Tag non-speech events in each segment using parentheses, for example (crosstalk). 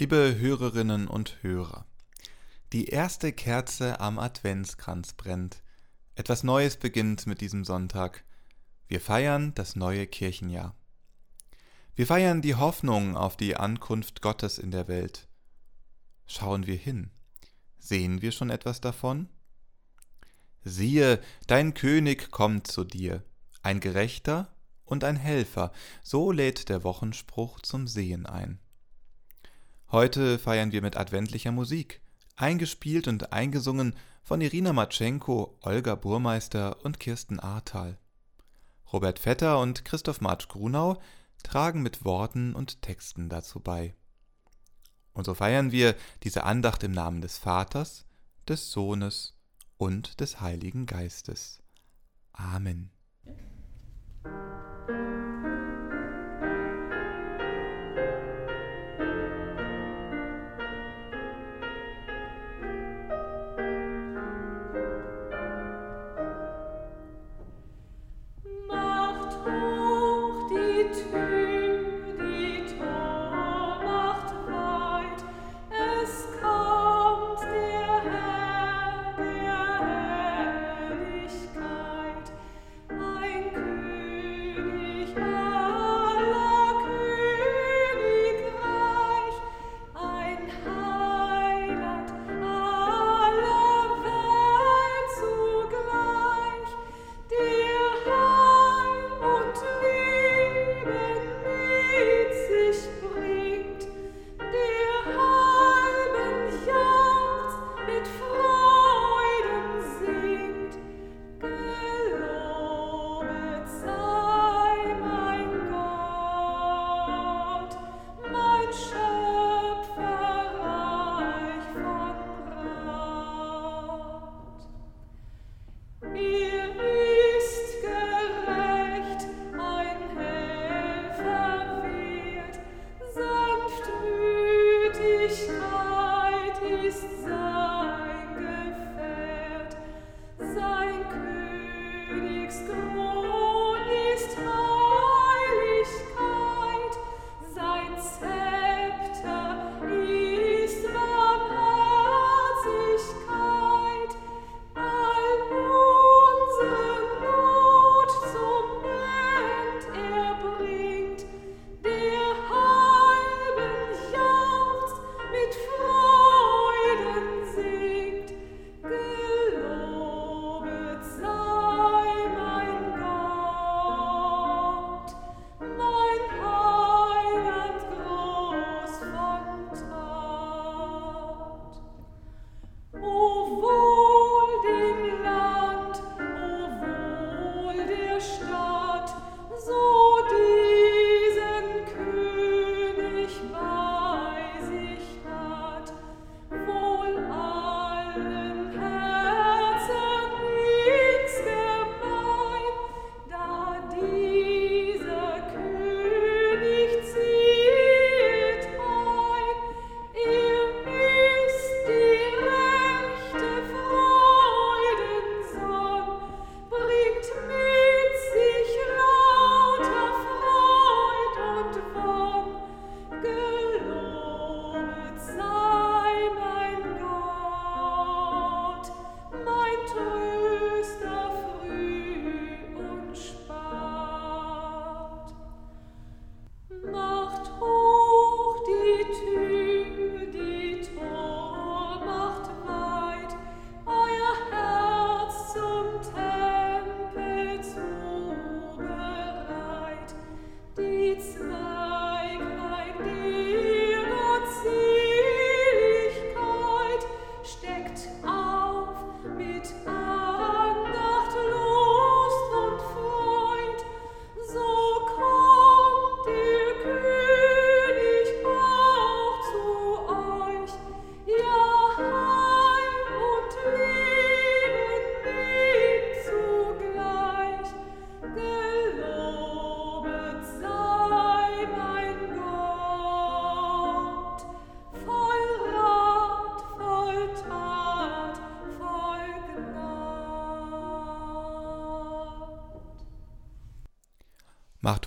Liebe Hörerinnen und Hörer, die erste Kerze am Adventskranz brennt. Etwas Neues beginnt mit diesem Sonntag. Wir feiern das neue Kirchenjahr. Wir feiern die Hoffnung auf die Ankunft Gottes in der Welt. Schauen wir hin. Sehen wir schon etwas davon? Siehe, dein König kommt zu dir, ein Gerechter und ein Helfer, so lädt der Wochenspruch zum Sehen ein. Heute feiern wir mit adventlicher Musik, eingespielt und eingesungen von Irina Matschenko, Olga Burmeister und Kirsten Ahrtal. Robert Vetter und Christoph Marsch Grunau tragen mit Worten und Texten dazu bei. Und so feiern wir diese Andacht im Namen des Vaters, des Sohnes und des Heiligen Geistes. Amen.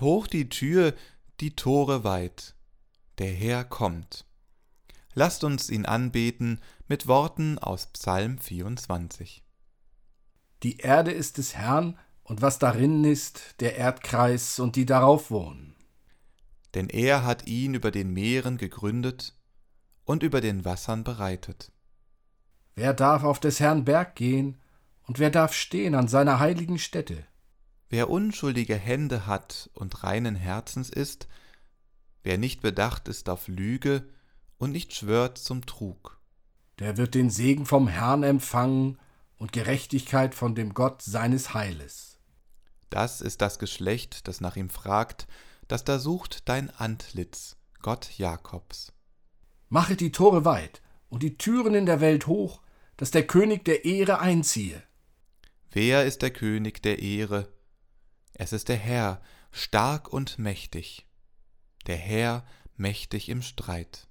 Hoch die Tür, die Tore weit, der Herr kommt. Lasst uns ihn anbeten mit Worten aus Psalm 24. Die Erde ist des Herrn, und was darin ist, der Erdkreis und die darauf wohnen. Denn er hat ihn über den Meeren gegründet und über den Wassern bereitet. Wer darf auf des Herrn Berg gehen, und wer darf stehen an seiner heiligen Stätte? Wer unschuldige Hände hat und reinen Herzens ist, wer nicht bedacht ist auf Lüge und nicht schwört zum Trug. Der wird den Segen vom Herrn empfangen und Gerechtigkeit von dem Gott seines Heiles. Das ist das Geschlecht, das nach ihm fragt, das da sucht dein Antlitz, Gott Jakobs. Mache die Tore weit und die Türen in der Welt hoch, dass der König der Ehre einziehe. Wer ist der König der Ehre? Es ist der Herr, stark und mächtig, der Herr mächtig im Streit.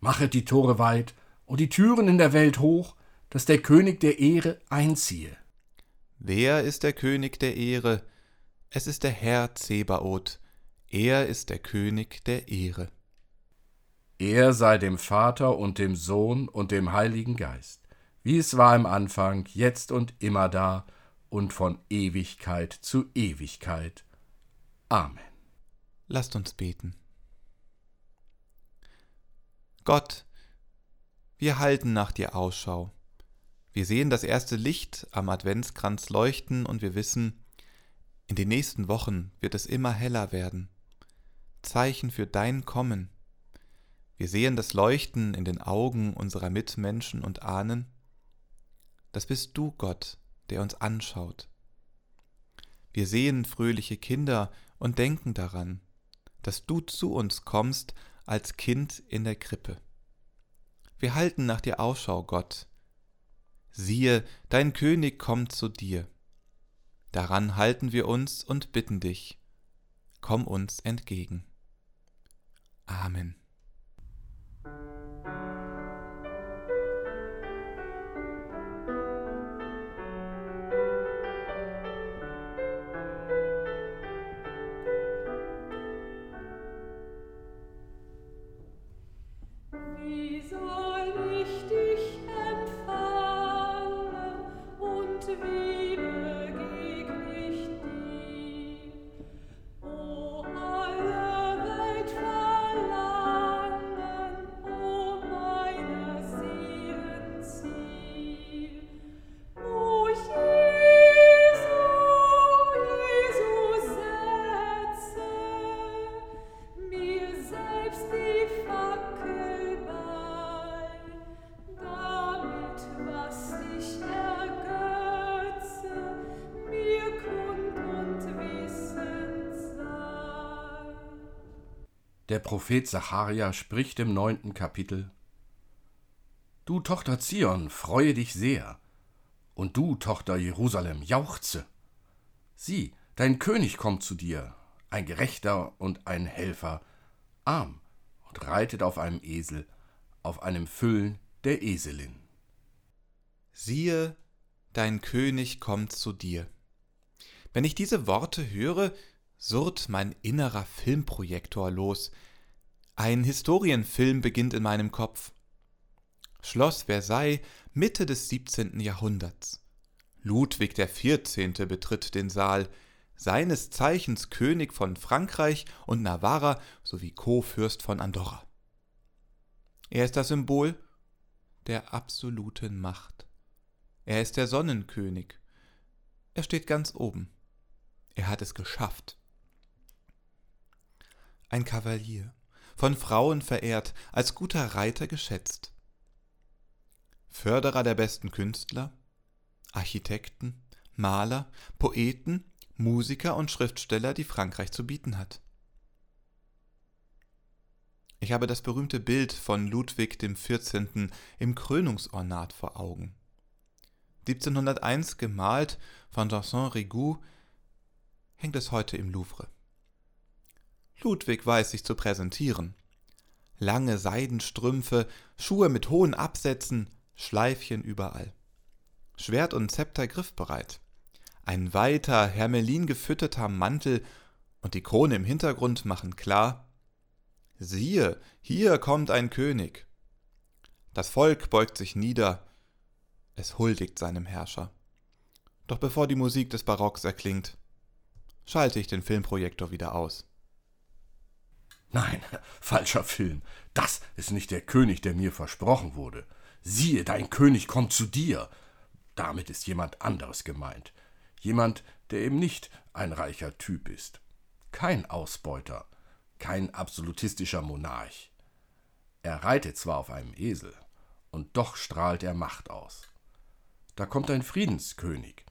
Machet die Tore weit und die Türen in der Welt hoch, dass der König der Ehre einziehe. Wer ist der König der Ehre? Es ist der Herr Zebaoth, er ist der König der Ehre. Er sei dem Vater und dem Sohn und dem Heiligen Geist, wie es war im Anfang, jetzt und immer da und von Ewigkeit zu Ewigkeit. Amen. Lasst uns beten. Gott, wir halten nach dir Ausschau. Wir sehen das erste Licht am Adventskranz leuchten und wir wissen, in den nächsten Wochen wird es immer heller werden. Zeichen für dein Kommen. Wir sehen das Leuchten in den Augen unserer Mitmenschen und ahnen, das bist du, Gott, der uns anschaut. Wir sehen fröhliche Kinder und denken daran, dass du zu uns kommst als Kind in der Krippe. Wir halten nach dir Ausschau, Gott. Siehe, dein König kommt zu dir. Daran halten wir uns und bitten dich, komm uns entgegen. Amen. Der Prophet Zacharia spricht im neunten Kapitel Du Tochter Zion, freue dich sehr, und du Tochter Jerusalem, jauchze. Sieh, dein König kommt zu dir, ein Gerechter und ein Helfer, arm und reitet auf einem Esel, auf einem Füllen der Eselin. Siehe, dein König kommt zu dir. Wenn ich diese Worte höre, surrt mein innerer Filmprojektor los. Ein Historienfilm beginnt in meinem Kopf. Schloss Versailles, Mitte des 17. Jahrhunderts. Ludwig XIV. betritt den Saal, seines Zeichens König von Frankreich und Navarra sowie Co-Fürst von Andorra. Er ist das Symbol der absoluten Macht. Er ist der Sonnenkönig. Er steht ganz oben. Er hat es geschafft ein Kavalier, von Frauen verehrt, als guter Reiter geschätzt. Förderer der besten Künstler, Architekten, Maler, Poeten, Musiker und Schriftsteller, die Frankreich zu bieten hat. Ich habe das berühmte Bild von Ludwig XIV. im Krönungsornat vor Augen. 1701 gemalt von Janson Rigoux, hängt es heute im Louvre. Ludwig weiß sich zu präsentieren. Lange Seidenstrümpfe, Schuhe mit hohen Absätzen, Schleifchen überall. Schwert und Zepter griffbereit. Ein weiter, hermelin gefütterter Mantel und die Krone im Hintergrund machen klar, Siehe, hier kommt ein König. Das Volk beugt sich nieder, es huldigt seinem Herrscher. Doch bevor die Musik des Barocks erklingt, schalte ich den Filmprojektor wieder aus. Nein, (laughs) falscher Film. Das ist nicht der König, der mir versprochen wurde. Siehe, dein König kommt zu dir. Damit ist jemand anderes gemeint. Jemand, der eben nicht ein reicher Typ ist. Kein Ausbeuter, kein absolutistischer Monarch. Er reitet zwar auf einem Esel, und doch strahlt er Macht aus. Da kommt ein Friedenskönig,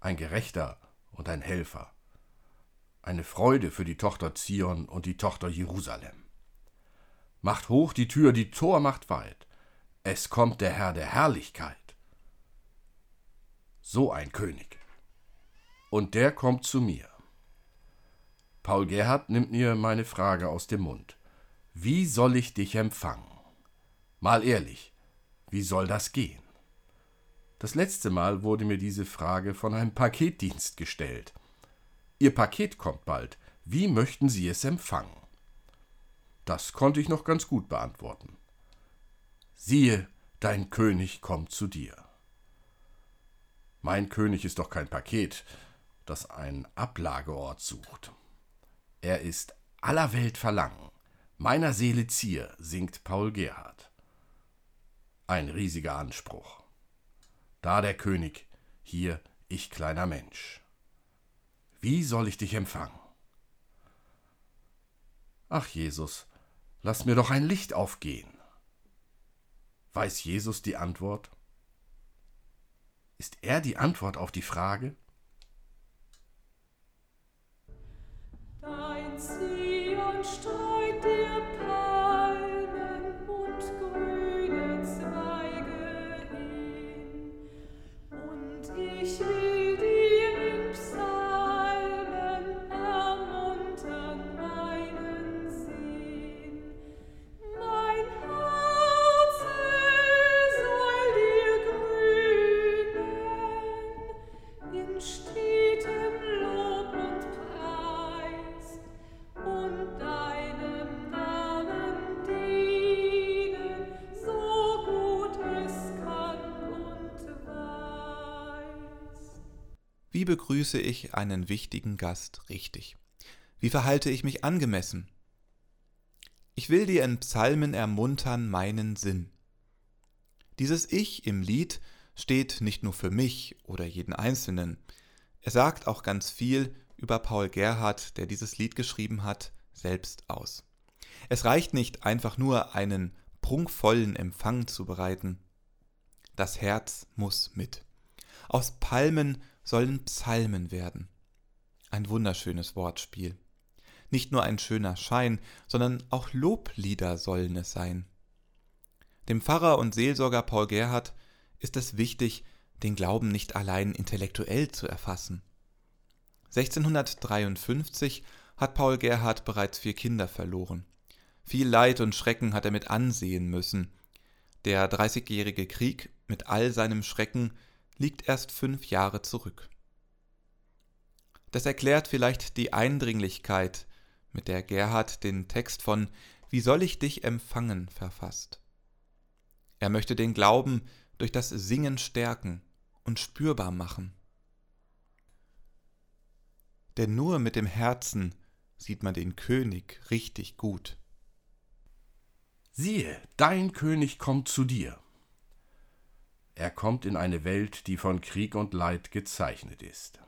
ein Gerechter und ein Helfer, eine Freude für die Tochter Zion und die Tochter Jerusalem. Macht hoch die Tür, die Tor macht weit, es kommt der Herr der Herrlichkeit. So ein König. Und der kommt zu mir. Paul Gerhard nimmt mir meine Frage aus dem Mund. Wie soll ich dich empfangen? Mal ehrlich, wie soll das gehen? Das letzte Mal wurde mir diese Frage von einem Paketdienst gestellt. Ihr Paket kommt bald. Wie möchten Sie es empfangen? Das konnte ich noch ganz gut beantworten. Siehe, dein König kommt zu dir. Mein König ist doch kein Paket, das einen Ablageort sucht. Er ist aller Welt Verlangen, meiner Seele Zier, singt Paul Gerhard. Ein riesiger Anspruch. Da der König, hier ich kleiner Mensch. Wie soll ich dich empfangen? Ach Jesus, lass mir doch ein Licht aufgehen. Weiß Jesus die Antwort? Ist er die Antwort auf die Frage? Wie begrüße ich einen wichtigen Gast richtig? Wie verhalte ich mich angemessen? Ich will dir in Psalmen ermuntern meinen Sinn. Dieses Ich im Lied steht nicht nur für mich oder jeden Einzelnen. Es sagt auch ganz viel über Paul Gerhardt, der dieses Lied geschrieben hat, selbst aus. Es reicht nicht einfach nur einen prunkvollen Empfang zu bereiten. Das Herz muss mit. Aus Palmen sollen Psalmen werden. Ein wunderschönes Wortspiel. Nicht nur ein schöner Schein, sondern auch Loblieder sollen es sein. Dem Pfarrer und Seelsorger Paul Gerhard ist es wichtig, den Glauben nicht allein intellektuell zu erfassen. 1653 hat Paul Gerhard bereits vier Kinder verloren. Viel Leid und Schrecken hat er mit ansehen müssen. Der Dreißigjährige Krieg mit all seinem Schrecken liegt erst fünf Jahre zurück. Das erklärt vielleicht die Eindringlichkeit, mit der Gerhard den Text von Wie soll ich dich empfangen verfasst. Er möchte den Glauben durch das Singen stärken und spürbar machen. Denn nur mit dem Herzen sieht man den König richtig gut. Siehe, dein König kommt zu dir. Er kommt in eine Welt, die von Krieg und Leid gezeichnet ist.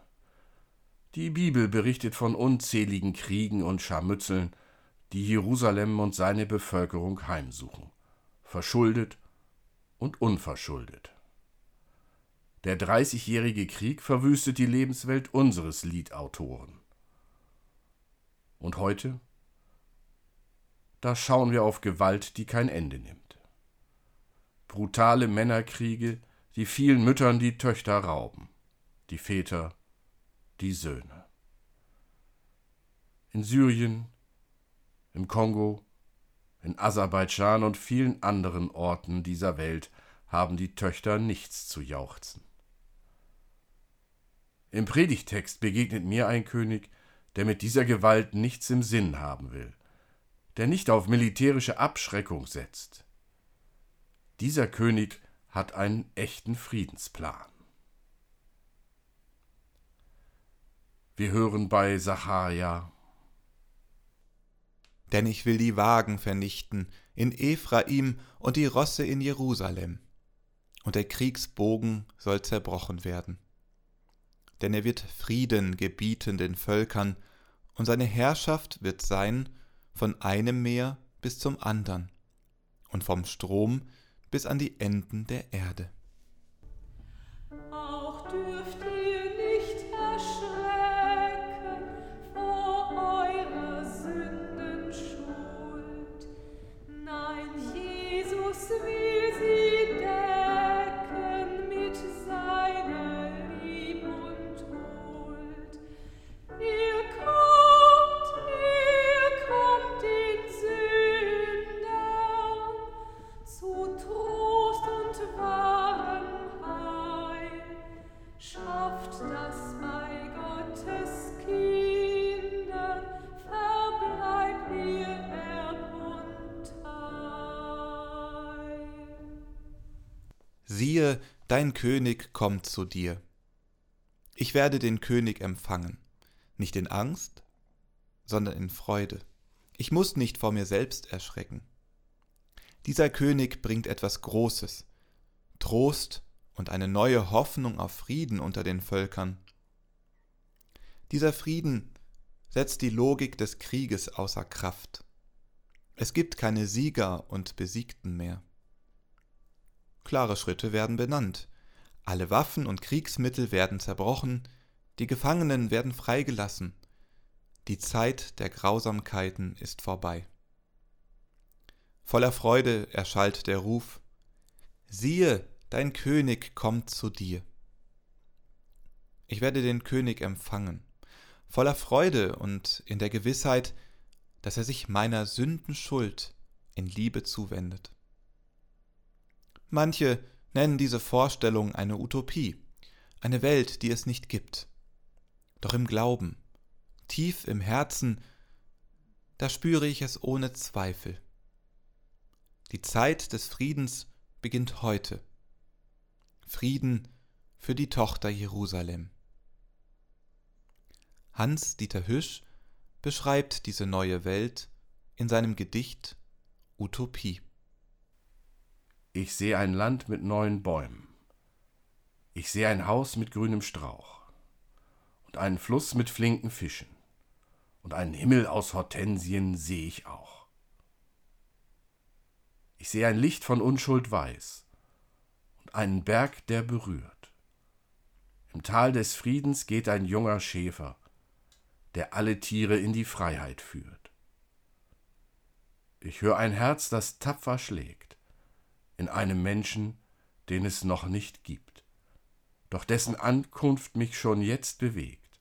Die Bibel berichtet von unzähligen Kriegen und Scharmützeln, die Jerusalem und seine Bevölkerung heimsuchen, verschuldet und unverschuldet. Der Dreißigjährige Krieg verwüstet die Lebenswelt unseres Liedautoren. Und heute? Da schauen wir auf Gewalt, die kein Ende nimmt. Brutale Männerkriege, die vielen Müttern die Töchter rauben, die Väter die Söhne. In Syrien, im Kongo, in Aserbaidschan und vielen anderen Orten dieser Welt haben die Töchter nichts zu jauchzen. Im Predigtext begegnet mir ein König, der mit dieser Gewalt nichts im Sinn haben will, der nicht auf militärische Abschreckung setzt. Dieser König hat einen echten Friedensplan. Wir hören bei Sacharja. Denn ich will die Wagen vernichten in Ephraim und die Rosse in Jerusalem. Und der Kriegsbogen soll zerbrochen werden. Denn er wird Frieden gebieten den Völkern, und seine Herrschaft wird sein von einem Meer bis zum andern und vom Strom bis an die Enden der Erde. Auch dürft Siehe, dein König kommt zu dir. Ich werde den König empfangen, nicht in Angst, sondern in Freude. Ich muss nicht vor mir selbst erschrecken. Dieser König bringt etwas Großes, Trost und eine neue Hoffnung auf Frieden unter den Völkern. Dieser Frieden setzt die Logik des Krieges außer Kraft. Es gibt keine Sieger und Besiegten mehr. Klare Schritte werden benannt. Alle Waffen und Kriegsmittel werden zerbrochen, die Gefangenen werden freigelassen. Die Zeit der Grausamkeiten ist vorbei. Voller Freude erschallt der Ruf, siehe, dein König kommt zu dir. Ich werde den König empfangen, voller Freude und in der Gewissheit, dass er sich meiner Sünden Schuld in Liebe zuwendet. Manche nennen diese Vorstellung eine Utopie, eine Welt, die es nicht gibt. Doch im Glauben, tief im Herzen, da spüre ich es ohne Zweifel. Die Zeit des Friedens beginnt heute. Frieden für die Tochter Jerusalem. Hans-Dieter Hüsch beschreibt diese neue Welt in seinem Gedicht Utopie. Ich sehe ein Land mit neuen Bäumen. Ich sehe ein Haus mit grünem Strauch. Und einen Fluss mit flinken Fischen. Und einen Himmel aus Hortensien sehe ich auch. Ich sehe ein Licht von Unschuld weiß. Und einen Berg, der berührt. Im Tal des Friedens geht ein junger Schäfer, der alle Tiere in die Freiheit führt. Ich höre ein Herz, das tapfer schlägt in einem Menschen, den es noch nicht gibt, doch dessen Ankunft mich schon jetzt bewegt,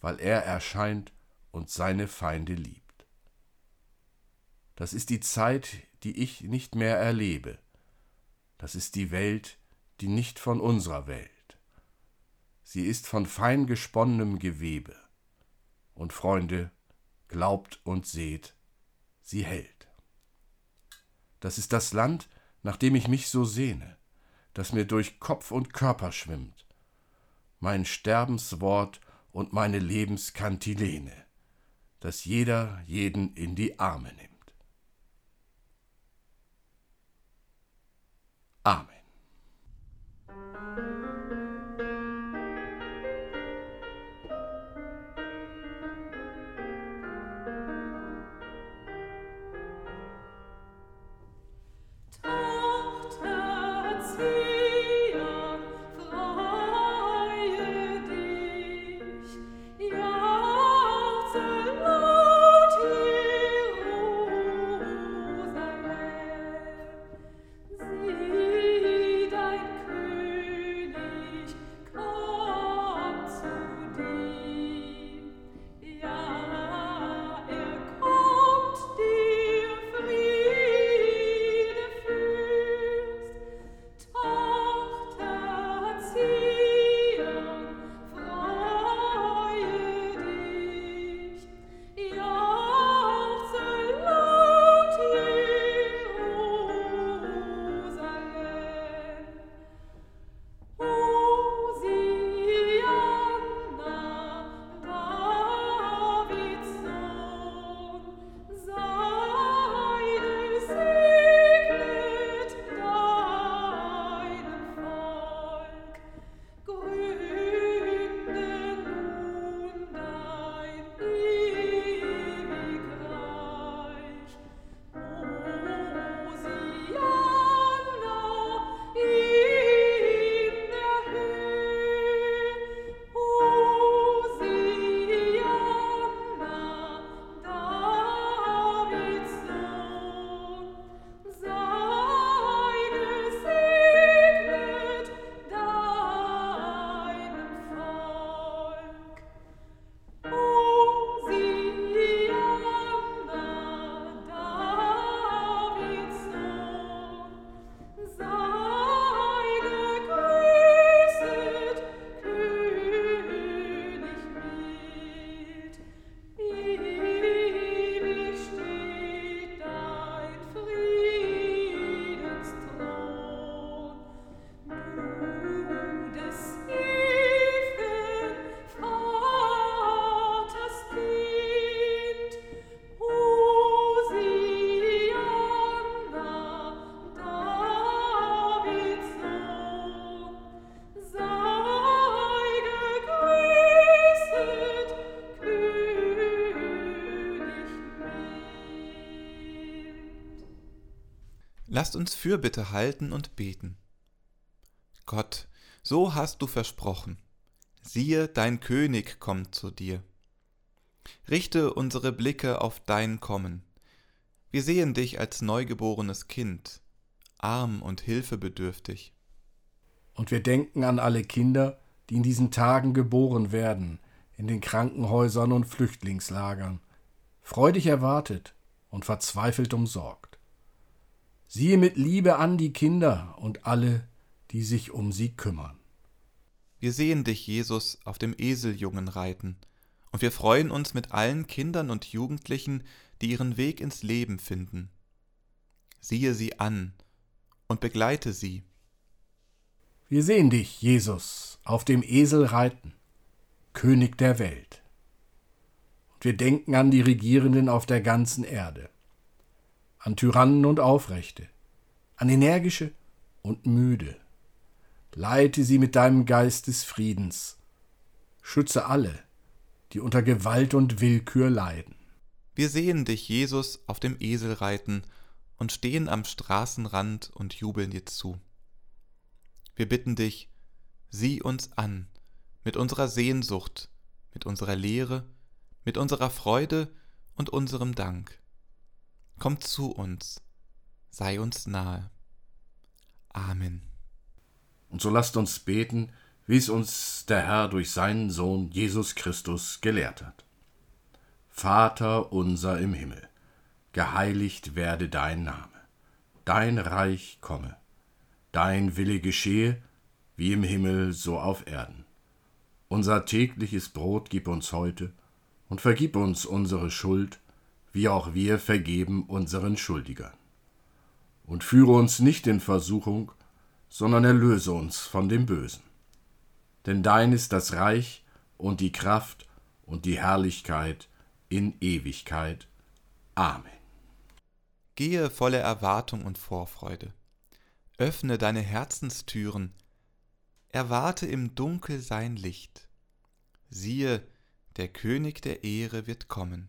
weil er erscheint und seine Feinde liebt. Das ist die Zeit, die ich nicht mehr erlebe. Das ist die Welt, die nicht von unserer Welt. Sie ist von fein gesponnenem Gewebe. Und Freunde, glaubt und seht, sie hält. Das ist das Land, nach dem ich mich so sehne, das mir durch Kopf und Körper schwimmt, mein Sterbenswort und meine Lebenskantilene, das jeder jeden in die Arme nimmt. Amen. Lasst uns Fürbitte halten und beten. Gott, so hast du versprochen. Siehe, dein König kommt zu dir. Richte unsere Blicke auf dein Kommen. Wir sehen dich als neugeborenes Kind, arm und hilfebedürftig. Und wir denken an alle Kinder, die in diesen Tagen geboren werden, in den Krankenhäusern und Flüchtlingslagern, freudig erwartet und verzweifelt umsorgt. Siehe mit Liebe an die Kinder und alle, die sich um sie kümmern. Wir sehen dich, Jesus, auf dem Eseljungen reiten, und wir freuen uns mit allen Kindern und Jugendlichen, die ihren Weg ins Leben finden. Siehe sie an und begleite sie. Wir sehen dich, Jesus, auf dem Esel reiten, König der Welt. Und wir denken an die Regierenden auf der ganzen Erde, an Tyrannen und Aufrechte, an energische und müde. Leite sie mit deinem Geist des Friedens. Schütze alle, die unter Gewalt und Willkür leiden. Wir sehen dich, Jesus, auf dem Esel reiten und stehen am Straßenrand und jubeln dir zu. Wir bitten dich, sieh uns an mit unserer Sehnsucht, mit unserer Lehre, mit unserer Freude und unserem Dank. Komm zu uns, sei uns nahe. Amen. Und so lasst uns beten, wie es uns der Herr durch seinen Sohn Jesus Christus gelehrt hat. Vater unser im Himmel, geheiligt werde dein Name, dein Reich komme, dein Wille geschehe, wie im Himmel so auf Erden. Unser tägliches Brot gib uns heute und vergib uns unsere Schuld, wie auch wir vergeben unseren Schuldigern. Und führe uns nicht in Versuchung, sondern erlöse uns von dem Bösen. Denn dein ist das Reich und die Kraft und die Herrlichkeit in Ewigkeit. Amen. Gehe voller Erwartung und Vorfreude. Öffne deine Herzenstüren. Erwarte im Dunkel sein Licht. Siehe, der König der Ehre wird kommen.